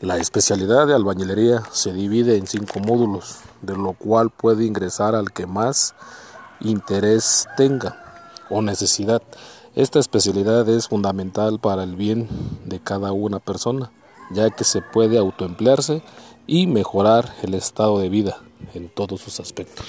La especialidad de albañilería se divide en cinco módulos, de lo cual puede ingresar al que más interés tenga o necesidad. Esta especialidad es fundamental para el bien de cada una persona, ya que se puede autoemplearse y mejorar el estado de vida en todos sus aspectos.